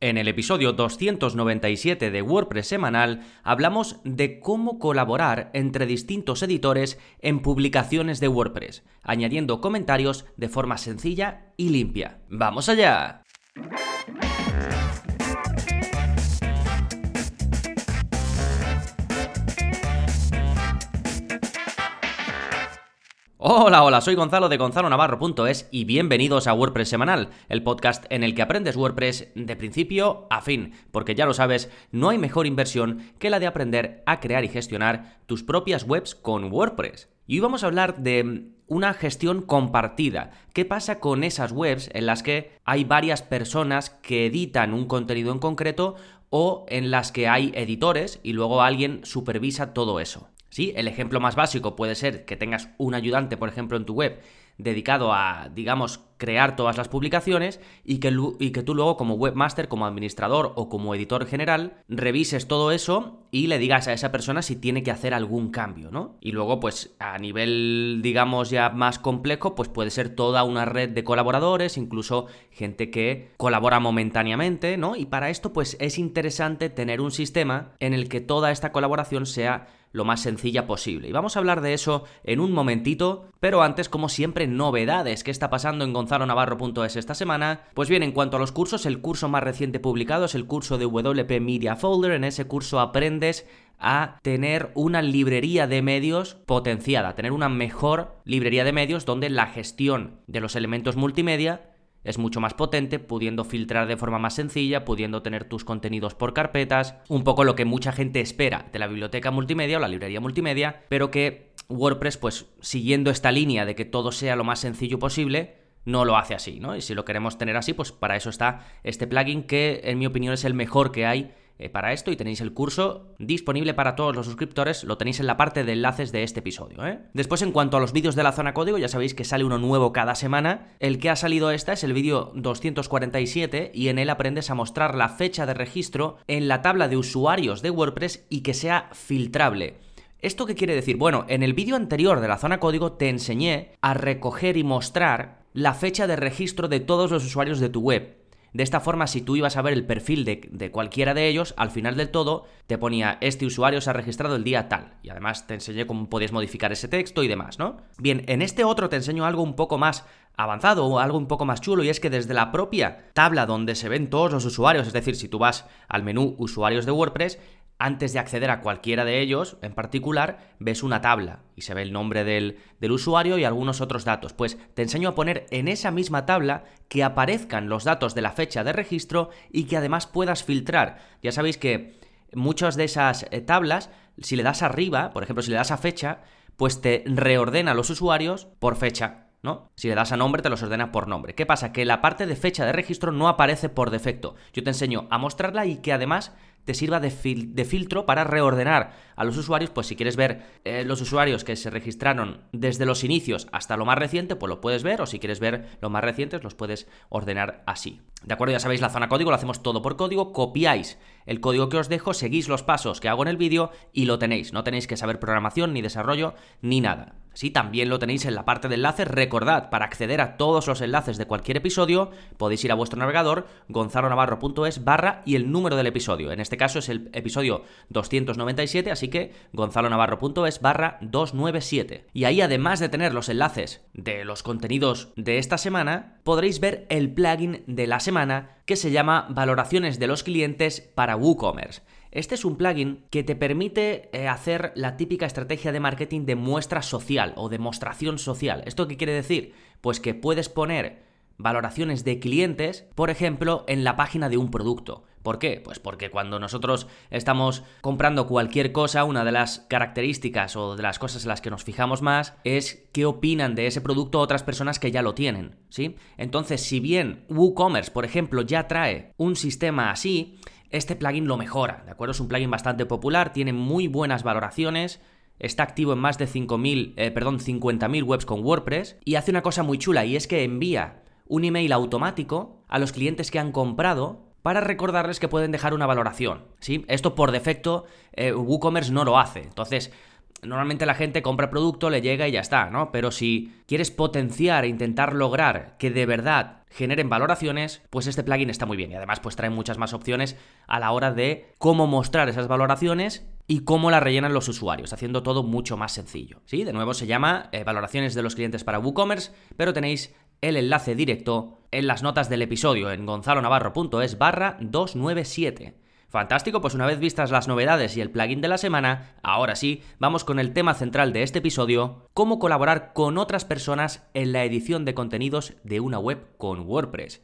En el episodio 297 de WordPress semanal hablamos de cómo colaborar entre distintos editores en publicaciones de WordPress, añadiendo comentarios de forma sencilla y limpia. ¡Vamos allá! Hola, hola, soy Gonzalo de gonzalonavarro.es y bienvenidos a WordPress Semanal, el podcast en el que aprendes WordPress de principio a fin, porque ya lo sabes, no hay mejor inversión que la de aprender a crear y gestionar tus propias webs con WordPress. Y hoy vamos a hablar de una gestión compartida. ¿Qué pasa con esas webs en las que hay varias personas que editan un contenido en concreto o en las que hay editores y luego alguien supervisa todo eso? El ejemplo más básico puede ser que tengas un ayudante, por ejemplo, en tu web dedicado a, digamos, crear todas las publicaciones y que, y que, tú luego como webmaster, como administrador o como editor general, revises todo eso y le digas a esa persona si tiene que hacer algún cambio, ¿no? Y luego, pues a nivel, digamos, ya más complejo, pues puede ser toda una red de colaboradores, incluso gente que colabora momentáneamente, ¿no? Y para esto, pues es interesante tener un sistema en el que toda esta colaboración sea lo más sencilla posible. Y vamos a hablar de eso en un momentito, pero antes, como siempre, novedades. ¿Qué está pasando en gonzalonavarro.es esta semana? Pues bien, en cuanto a los cursos, el curso más reciente publicado es el curso de WP Media Folder. En ese curso aprendes a tener una librería de medios potenciada, tener una mejor librería de medios donde la gestión de los elementos multimedia es mucho más potente, pudiendo filtrar de forma más sencilla, pudiendo tener tus contenidos por carpetas, un poco lo que mucha gente espera de la biblioteca multimedia o la librería multimedia, pero que WordPress, pues siguiendo esta línea de que todo sea lo más sencillo posible, no lo hace así, ¿no? Y si lo queremos tener así, pues para eso está este plugin que en mi opinión es el mejor que hay eh, para esto y tenéis el curso disponible para todos los suscriptores, lo tenéis en la parte de enlaces de este episodio. ¿eh? Después, en cuanto a los vídeos de la zona código, ya sabéis que sale uno nuevo cada semana. El que ha salido esta es el vídeo 247 y en él aprendes a mostrar la fecha de registro en la tabla de usuarios de WordPress y que sea filtrable. ¿Esto qué quiere decir? Bueno, en el vídeo anterior de la zona código te enseñé a recoger y mostrar la fecha de registro de todos los usuarios de tu web. De esta forma, si tú ibas a ver el perfil de, cualquiera de ellos, al final del todo te ponía este usuario se ha registrado el día tal. Y además te enseñé cómo podías modificar ese texto y demás, ¿no? Bien, en este otro te enseño algo un poco más avanzado o algo un poco más chulo y es que desde la propia tabla donde se ven todos los usuarios, es decir, si tú vas al menú usuarios de WordPress, antes de acceder a cualquiera de ellos en particular, ves una tabla y se ve el nombre del, usuario y algunos otros datos. Pues te enseño a poner en esa misma tabla que aparezcan los datos de la fecha de registro y que además puedas filtrar. Ya sabéis que muchas de esas eh, tablas, si le das arriba, por ejemplo, si le das a fecha, pues te reordena los usuarios por fecha. ¿no? Si le das a nombre, te los ordena por nombre. ¿Qué pasa? Que la parte de fecha de registro no aparece por defecto. Yo te enseño a mostrarla y que además te sirva de, filtro para reordenar a los usuarios, pues si quieres ver eh, los usuarios que se registraron desde los inicios hasta lo más reciente, pues lo puedes ver, o si quieres ver los más recientes, los puedes ordenar así. ¿De acuerdo? Ya sabéis, la zona código lo hacemos todo por código, copiáis el código que os dejo, seguís los pasos que hago en el vídeo y lo tenéis. No tenéis que saber programación, ni desarrollo, ni nada. Sí, también lo tenéis en la parte de enlaces. Recordad, para acceder a todos los enlaces de cualquier episodio, podéis ir a vuestro navegador, gonzalonavarro.es barra y el número del episodio. En este caso es el episodio 297, así que gonzalonavarro.es barra 297. Y ahí, además de tener los enlaces de los contenidos de esta semana, podréis ver el plugin de la semana que se llama Valoraciones de los clientes para WooCommerce. Este es un plugin que te permite eh, hacer la típica estrategia de marketing de muestra social o demostración social. ¿Esto qué quiere decir? Pues que puedes poner valoraciones de clientes, por ejemplo, en la página de un producto. ¿Por qué? Pues porque cuando nosotros estamos comprando cualquier cosa, una de las características o de las cosas en las que nos fijamos más es qué opinan de ese producto otras personas que ya lo tienen, ¿sí? Entonces, si bien WooCommerce, por ejemplo, ya trae un sistema así, este plugin lo mejora, ¿de acuerdo? Es un plugin bastante popular, tiene muy buenas valoraciones, está activo en más de 5.000, eh, perdón, 50.000 webs con WordPress y hace una cosa muy chula y es que envía un email automático a los clientes que han comprado para recordarles que pueden dejar una valoración, ¿sí? Esto por defecto eh, WooCommerce no lo hace, entonces normalmente la gente compra producto, le llega y ya está, ¿no? Pero si quieres potenciar e intentar lograr que de verdad generen valoraciones, pues este plugin está muy bien y además pues trae muchas más opciones a la hora de cómo mostrar esas valoraciones y cómo las rellenan los usuarios, haciendo todo mucho más sencillo. Sí, de nuevo se llama eh, valoraciones de los clientes para WooCommerce, pero tenéis el enlace directo en las notas del episodio en gonzalonavarro.es barra 297. Fantástico, pues una vez vistas las novedades y el plugin de la semana, ahora sí, vamos con el tema central de este episodio, cómo colaborar con otras personas en la edición de contenidos de una web con WordPress.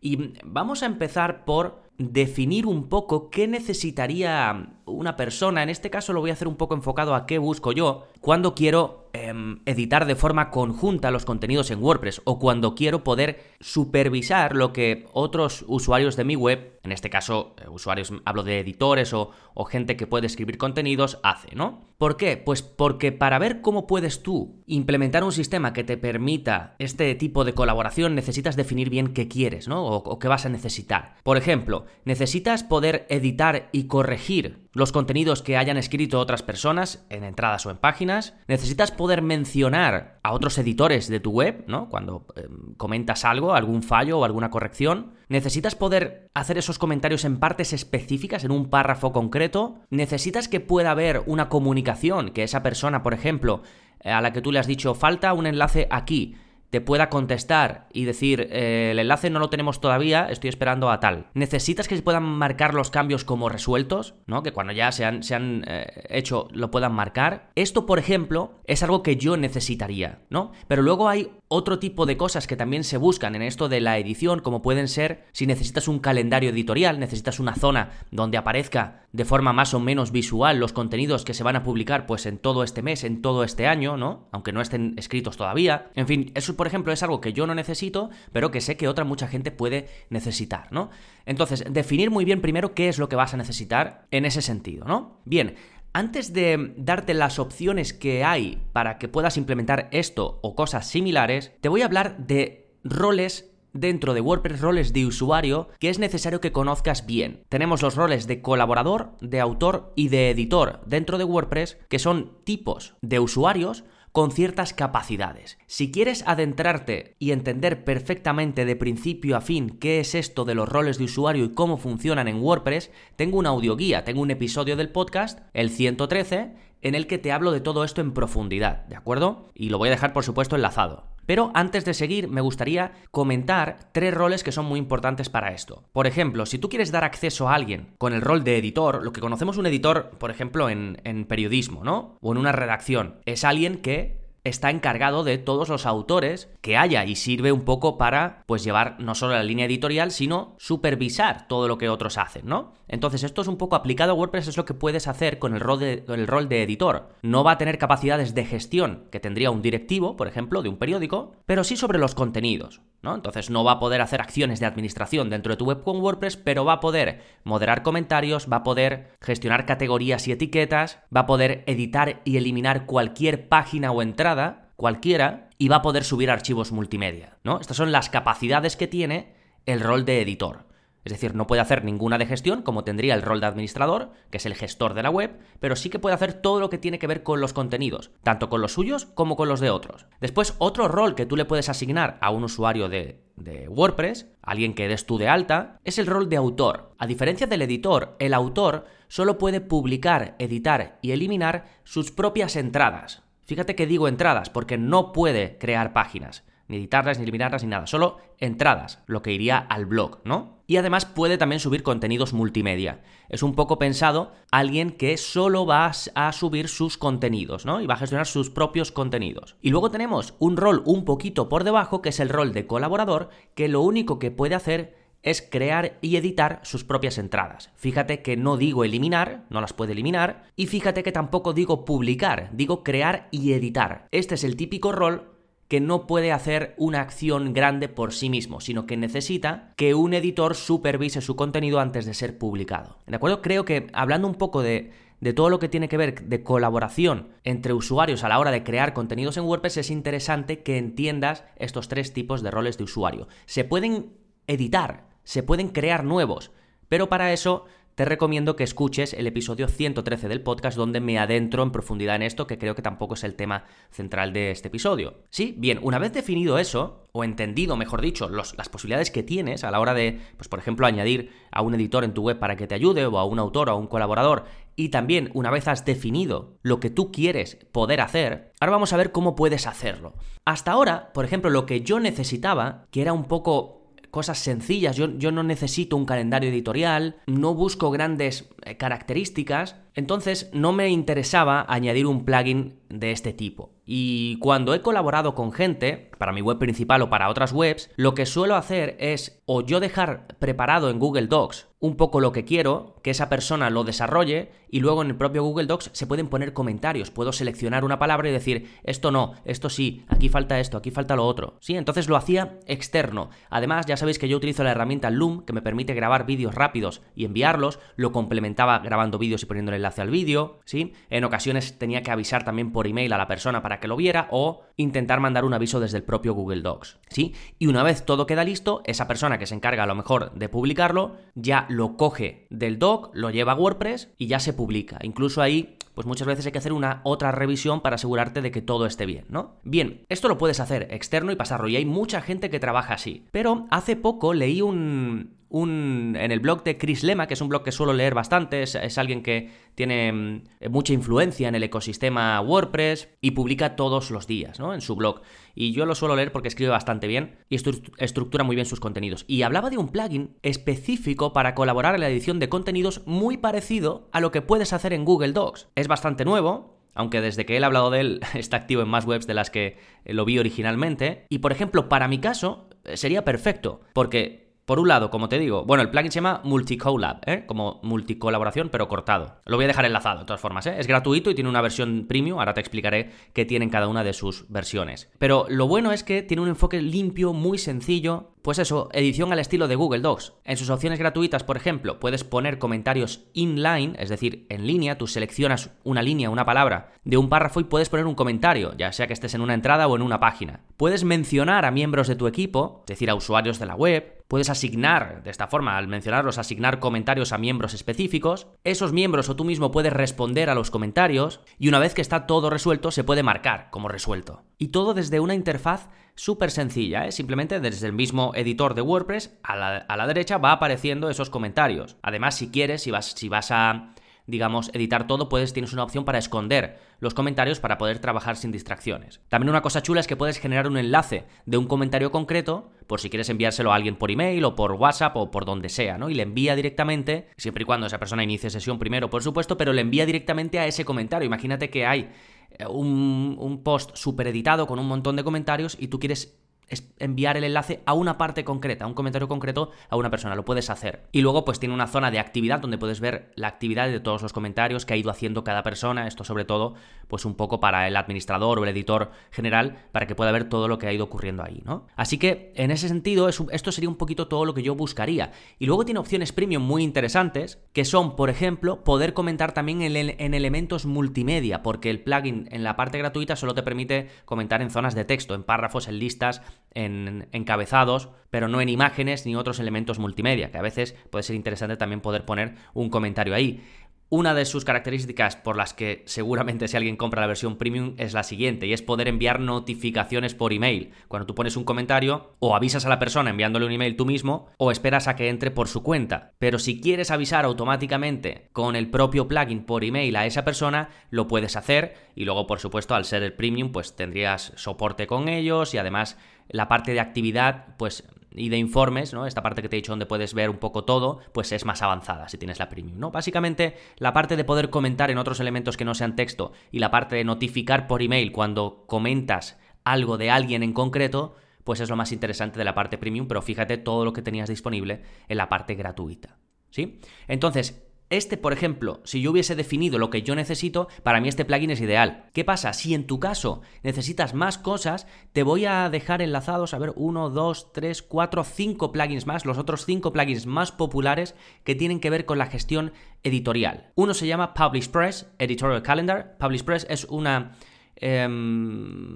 Y vamos a empezar por definir un poco qué necesitaría una persona, en este caso lo voy a hacer un poco enfocado a qué busco yo, cuando quiero editar de forma conjunta los contenidos en WordPress o cuando quiero poder supervisar lo que otros usuarios de mi web, en este caso eh, usuarios, hablo de editores o, o gente que puede escribir contenidos, hace, ¿no? ¿Por qué? Pues porque para ver cómo puedes tú implementar un sistema que te permita este tipo de colaboración necesitas definir bien qué quieres, ¿no? O, o qué vas a necesitar. Por ejemplo, necesitas poder editar y corregir los contenidos que hayan escrito otras personas en entradas o en páginas. Necesitas poder mencionar a otros editores de tu web, ¿no? Cuando em, comentas algo, algún fallo o alguna corrección. Necesitas poder hacer esos comentarios en partes específicas, en un párrafo concreto. Necesitas que pueda haber una comunicación, que esa persona, por ejemplo, a la que tú le has dicho falta un enlace aquí te pueda contestar y decir eh, el enlace no lo tenemos todavía, estoy esperando a tal. Necesitas que se puedan marcar los cambios como resueltos, ¿no? Que cuando ya se han, se han eh, hecho lo puedan marcar. Esto, por ejemplo, es algo que yo necesitaría, ¿no? Pero luego hay otro tipo de cosas que también se buscan en esto de la edición, como pueden ser si necesitas un calendario editorial, necesitas una zona donde aparezca de forma más o menos visual los contenidos que se van a publicar pues en todo este mes, en todo este año, ¿no? Aunque no estén escritos todavía. En fin, eso por ejemplo es algo que yo no necesito, pero que sé que otra mucha gente puede necesitar, ¿no? Entonces, definir muy bien primero qué es lo que vas a necesitar en ese sentido, ¿no? Bien, antes de darte las opciones que hay para que puedas implementar esto o cosas similares, te voy a hablar de roles dentro de WordPress, roles de usuario que es necesario que conozcas bien. Tenemos los roles de colaborador, de autor y de editor dentro de WordPress, que son tipos de usuarios con ciertas capacidades. Si quieres adentrarte y entender perfectamente de principio a fin qué es esto de los roles de usuario y cómo funcionan en WordPress, tengo una audioguía, tengo un episodio del podcast, el 113, en el que te hablo de todo esto en profundidad, ¿de acuerdo? Y lo voy a dejar por supuesto enlazado. Pero antes de seguir, me gustaría comentar tres roles que son muy importantes para esto. Por ejemplo, si tú quieres dar acceso a alguien con el rol de editor, lo que conocemos un editor, por ejemplo, en, en periodismo, ¿no? O en una redacción, es alguien que está encargado de todos los autores que haya y sirve un poco para pues llevar no solo la línea editorial, sino supervisar todo lo que otros hacen, ¿no? Entonces, esto es un poco aplicado a WordPress, es lo que puedes hacer con el rol de, el rol de editor. No va a tener capacidades de gestión que tendría un directivo, por ejemplo, de un periódico, pero sí sobre los contenidos. ¿No? Entonces no va a poder hacer acciones de administración dentro de tu web con WordPress, pero va a poder moderar comentarios, va a poder gestionar categorías y etiquetas, va a poder editar y eliminar cualquier página o entrada, cualquiera, y va a poder subir archivos multimedia, ¿no? Estas son las capacidades que tiene el rol de editor. Es decir, no puede hacer ninguna de gestión, como tendría el rol de administrador, que es el gestor de la web, pero sí que puede hacer todo lo que tiene que ver con los contenidos, tanto con los suyos como con los de otros. Después, otro rol que tú le puedes asignar a un usuario de, WordPress, alguien que des tú de alta, es el rol de autor. A diferencia del editor, el autor solo puede publicar, editar y eliminar sus propias entradas. Fíjate que digo entradas, porque no puede crear páginas ni editarlas, ni eliminarlas, ni nada, solo entradas, lo que iría al blog, ¿no? Y además puede también subir contenidos multimedia. Es un poco pensado alguien que solo va a subir sus contenidos, ¿no? Y va a gestionar sus propios contenidos. Y luego tenemos un rol un poquito por debajo, que es el rol de colaborador, que lo único que puede hacer es crear y editar sus propias entradas. Fíjate que no digo eliminar, no las puede eliminar, y fíjate que tampoco digo publicar, digo crear y editar. Este es el típico rol que no puede hacer una acción grande por sí mismo, sino que necesita que un editor supervise su contenido antes de ser publicado. ¿De acuerdo? Creo que hablando un poco de, de todo lo que tiene que ver de colaboración entre usuarios a la hora de crear contenidos en WordPress, es interesante que entiendas estos tres tipos de roles de usuario. Se pueden editar, se pueden crear nuevos, pero para eso te recomiendo que escuches el episodio 113 del podcast donde me adentro en profundidad en esto, que creo que tampoco es el tema central de este episodio. Sí, bien, una vez definido eso, o entendido, mejor dicho, las posibilidades que tienes a la hora de, pues por ejemplo, añadir a un editor en tu web para que te ayude, o a un autor o a un colaborador, y también una vez has definido lo que tú quieres poder hacer, ahora vamos a ver cómo puedes hacerlo. Hasta ahora, por ejemplo, lo que yo necesitaba, que era un poco cosas sencillas. Yo, yo, no necesito un calendario editorial, no busco grandes eh, características, entonces no me interesaba añadir un plugin de este tipo. Y cuando he colaborado con gente, para mi web principal o para otras webs, lo que suelo hacer es o yo dejar preparado en Google Docs un poco lo que quiero, que esa persona lo desarrolle y luego en el propio Google Docs se pueden poner comentarios. Puedo seleccionar una palabra y decir, esto no, esto sí, aquí falta esto, aquí falta lo otro. Sí, entonces lo hacía externo. Además, ya sabéis que yo utilizo la herramienta Loom que me permite grabar vídeos rápidos y enviarlos, lo complementaba grabando vídeos y poniendo el enlace al vídeo, ¿sí? En ocasiones tenía que avisar también por email a la persona para que lo viera o intentar mandar un aviso desde el propio Google Docs, ¿sí? Y una vez todo queda listo, esa persona que se encarga a lo mejor de publicarlo ya lo coge del doc, lo lleva a WordPress y ya se publica. Incluso ahí pues muchas veces hay que hacer una otra revisión para asegurarte de que todo esté bien, ¿no? Bien, esto lo puedes hacer externo y pasarlo, y hay mucha gente que trabaja así. Pero hace poco leí un, un, en el blog de Chris Lema, que es un blog que suelo leer bastante, es, alguien que tiene mm, mucha influencia en el ecosistema WordPress y publica todos los días ¿no? en su blog. Y yo lo suelo leer porque escribe bastante bien y estructura muy bien sus contenidos. Y hablaba de un plugin específico para colaborar en la edición de contenidos muy parecido a lo que puedes hacer en Google Docs. Es bastante nuevo, aunque desde que él ha hablado de él está activo en más webs de las que lo vi originalmente. Y por ejemplo, para mi caso, eh, sería perfecto, porque por un lado, como te digo, bueno, el plugin se llama Multicolab, ¿eh? como multicolaboración, pero cortado. Lo voy a dejar enlazado, de todas formas, ¿eh? Es gratuito y tiene una versión premium, ahora te explicaré qué tienen cada una de sus versiones. Pero lo bueno es que tiene un enfoque limpio, muy sencillo, pues eso, edición al estilo de Google Docs. En sus opciones gratuitas, por ejemplo, puedes poner comentarios inline, es decir, en línea, tú seleccionas una línea, una palabra de un párrafo y puedes poner un comentario, ya sea que estés en una entrada o en una página. Puedes mencionar a miembros de tu equipo, es decir, a usuarios de la web, Puedes asignar, de esta forma, al mencionarlos, asignar comentarios a miembros específicos. Esos miembros o tú mismo puedes responder a los comentarios y una vez que está todo resuelto se puede marcar como resuelto. Y todo desde una interfaz súper sencilla, ¿eh? simplemente desde el mismo editor de WordPress a la, derecha va apareciendo esos comentarios. Además, si quieres, si vas, si vas a digamos, editar todo, puedes, tienes una opción para esconder los comentarios para poder trabajar sin distracciones. También una cosa chula es que puedes generar un enlace de un comentario concreto, por si quieres enviárselo a alguien por email o por WhatsApp o por donde sea, ¿no? Y le envía directamente, siempre y cuando esa persona inicie sesión primero, por supuesto, pero le envía directamente a ese comentario. Imagínate que hay eh, un, un post super editado con un montón de comentarios y tú quieres es enviar el enlace a una parte concreta, a un comentario concreto a una persona, lo puedes hacer. Y luego pues tiene una zona de actividad donde puedes ver la actividad de todos los comentarios que ha ido haciendo cada persona, esto sobre todo pues un poco para el administrador o el editor general para que pueda ver todo lo que ha ido ocurriendo ahí, ¿no? Así que en ese sentido esto sería un poquito todo lo que yo buscaría. Y luego tiene opciones premium muy interesantes que son, por ejemplo, poder comentar también en, en elementos multimedia, porque el plugin en la parte gratuita solo te permite comentar en zonas de texto, en párrafos, en listas, en encabezados, pero no en imágenes ni otros elementos multimedia, que a veces puede ser interesante también poder poner un comentario ahí. Una de sus características por las que seguramente si alguien compra la versión premium es la siguiente, y es poder enviar notificaciones por email. Cuando tú pones un comentario, o avisas a la persona enviándole un email tú mismo, o esperas a que entre por su cuenta. Pero si quieres avisar automáticamente con el propio plugin por email a esa persona, lo puedes hacer, y luego por supuesto al ser el premium pues tendrías soporte con ellos y además la parte de actividad, pues y de informes, ¿no? Esta parte que te he dicho donde puedes ver un poco todo, pues es más avanzada si tienes la premium, ¿no? Básicamente, la parte de poder comentar en otros elementos que no sean texto y la parte de notificar por email cuando comentas algo de alguien en concreto, pues es lo más interesante de la parte premium, pero fíjate todo lo que tenías disponible en la parte gratuita, ¿sí? Entonces, este, por ejemplo, si yo hubiese definido lo que yo necesito, para mí este plugin es ideal. ¿Qué pasa? Si en tu caso necesitas más cosas, te voy a dejar enlazados, a ver, uno, dos, tres, cuatro, cinco plugins más, los otros cinco plugins más populares que tienen que ver con la gestión editorial. Uno se llama PublishPress Editorial Calendar. PublishPress es una em,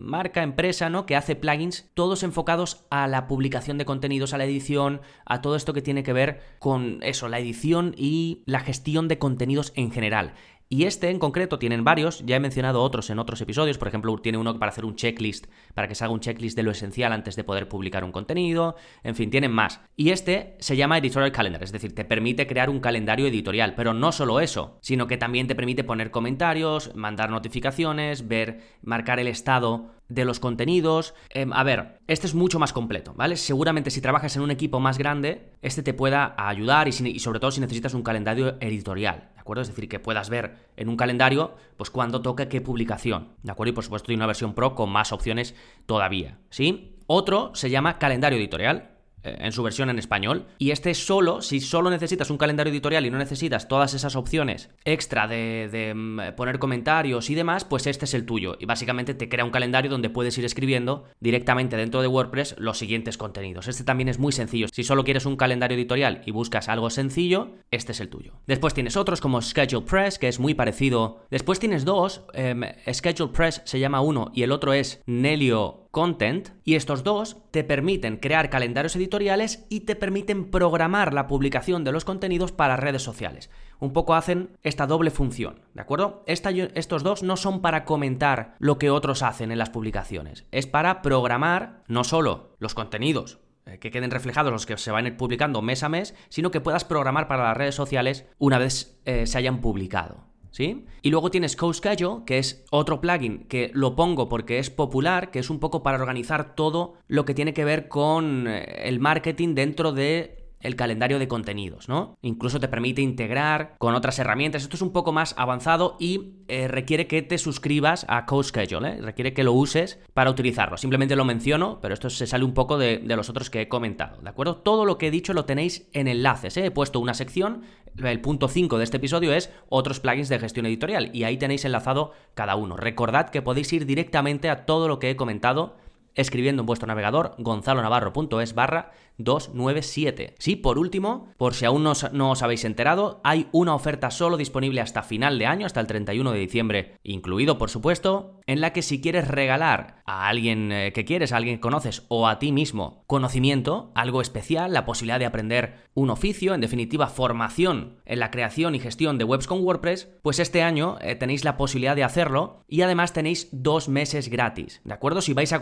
marca, empresa, ¿no? Que hace plugins todos enfocados a la publicación de contenidos, a la edición, a todo esto que tiene que ver con eso, la edición y la gestión de contenidos en general. Y este en concreto tienen varios, ya he mencionado otros en otros episodios, por ejemplo, tiene uno para hacer un checklist, para que se haga un checklist de lo esencial antes de poder publicar un contenido, en fin, tienen más. Y este se llama Editorial Calendar, es decir, te permite crear un calendario editorial, pero no solo eso, sino que también te permite poner comentarios, mandar notificaciones, ver, marcar el estado de los contenidos. Em, a ver, este es mucho más completo, ¿vale? Seguramente si trabajas en un equipo más grande, este te pueda ayudar y, y sobre todo si necesitas un calendario editorial. Es decir, que puedas ver en un calendario, pues cuándo toca qué publicación, ¿de acuerdo? Y por supuesto hay una versión Pro con más opciones todavía, ¿sí? Otro se llama calendario editorial, en su versión en español. Y este solo, si solo necesitas un calendario editorial y no necesitas todas esas opciones extra de, mm, poner comentarios y demás, pues este es el tuyo. Y básicamente te crea un calendario donde puedes ir escribiendo directamente dentro de WordPress los siguientes contenidos. Este también es muy sencillo. Si solo quieres un calendario editorial y buscas algo sencillo, este es el tuyo. Después tienes otros como Schedule Press, que es muy parecido. Después tienes dos. Em, Schedule Press se llama uno y el otro es Nelio Content y estos dos te permiten crear calendarios editoriales y te permiten programar la publicación de los contenidos para redes sociales. Un poco hacen esta doble función, ¿de acuerdo? estos dos no son para comentar lo que otros hacen en las publicaciones, es para programar no solo los contenidos eh, que queden reflejados los que se van a ir publicando mes a mes, sino que puedas programar para las redes sociales una vez eh, se hayan publicado. ¿Sí? Y luego tienes CoSchedule, que es otro plugin que lo pongo porque es popular, que es un poco para organizar todo lo que tiene que ver con eh, el marketing dentro de el calendario de contenidos, ¿no? Incluso te permite integrar con otras herramientas. Esto es un poco más avanzado y eh, requiere que te suscribas a CodeSchedule, ¿eh? requiere que lo uses para utilizarlo. Simplemente lo menciono, pero esto se sale un poco de, los otros que he comentado, ¿de acuerdo? Todo lo que he dicho lo tenéis en enlaces, ¿eh? He puesto una sección, el punto 5 de este episodio es otros plugins de gestión editorial y ahí tenéis enlazado cada uno. Recordad que podéis ir directamente a todo lo que he comentado escribiendo en vuestro navegador gonzalonavarro.es barra 297. Sí, por último, por si aún no os, habéis enterado, hay una oferta solo disponible hasta final de año, hasta el 31 de diciembre, incluido por supuesto, en la que si quieres regalar a alguien eh, que quieres, a alguien que conoces o a ti mismo conocimiento, algo especial, la posibilidad de aprender un oficio, en definitiva formación en la creación y gestión de webs con WordPress, pues este año eh, tenéis la posibilidad de hacerlo y además tenéis dos meses gratis, ¿de acuerdo? Si vais a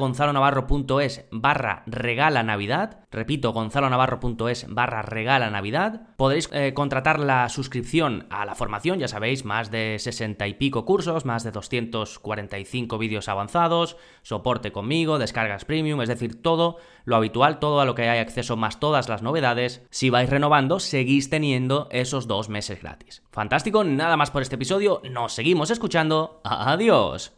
gonzalonavarro.es barra regala navidad, repito, gonzalonavarro.es barra regala navidad. Podréis eh, contratar la suscripción a la formación, ya sabéis, más de 60 y pico cursos, más de 245 vídeos avanzados, soporte conmigo, descargas premium, es decir, todo lo habitual, todo a lo que hay acceso más todas las novedades. Si vais renovando, seguís teniendo esos dos meses gratis. Fantástico, nada más por este episodio, nos seguimos escuchando. Adiós.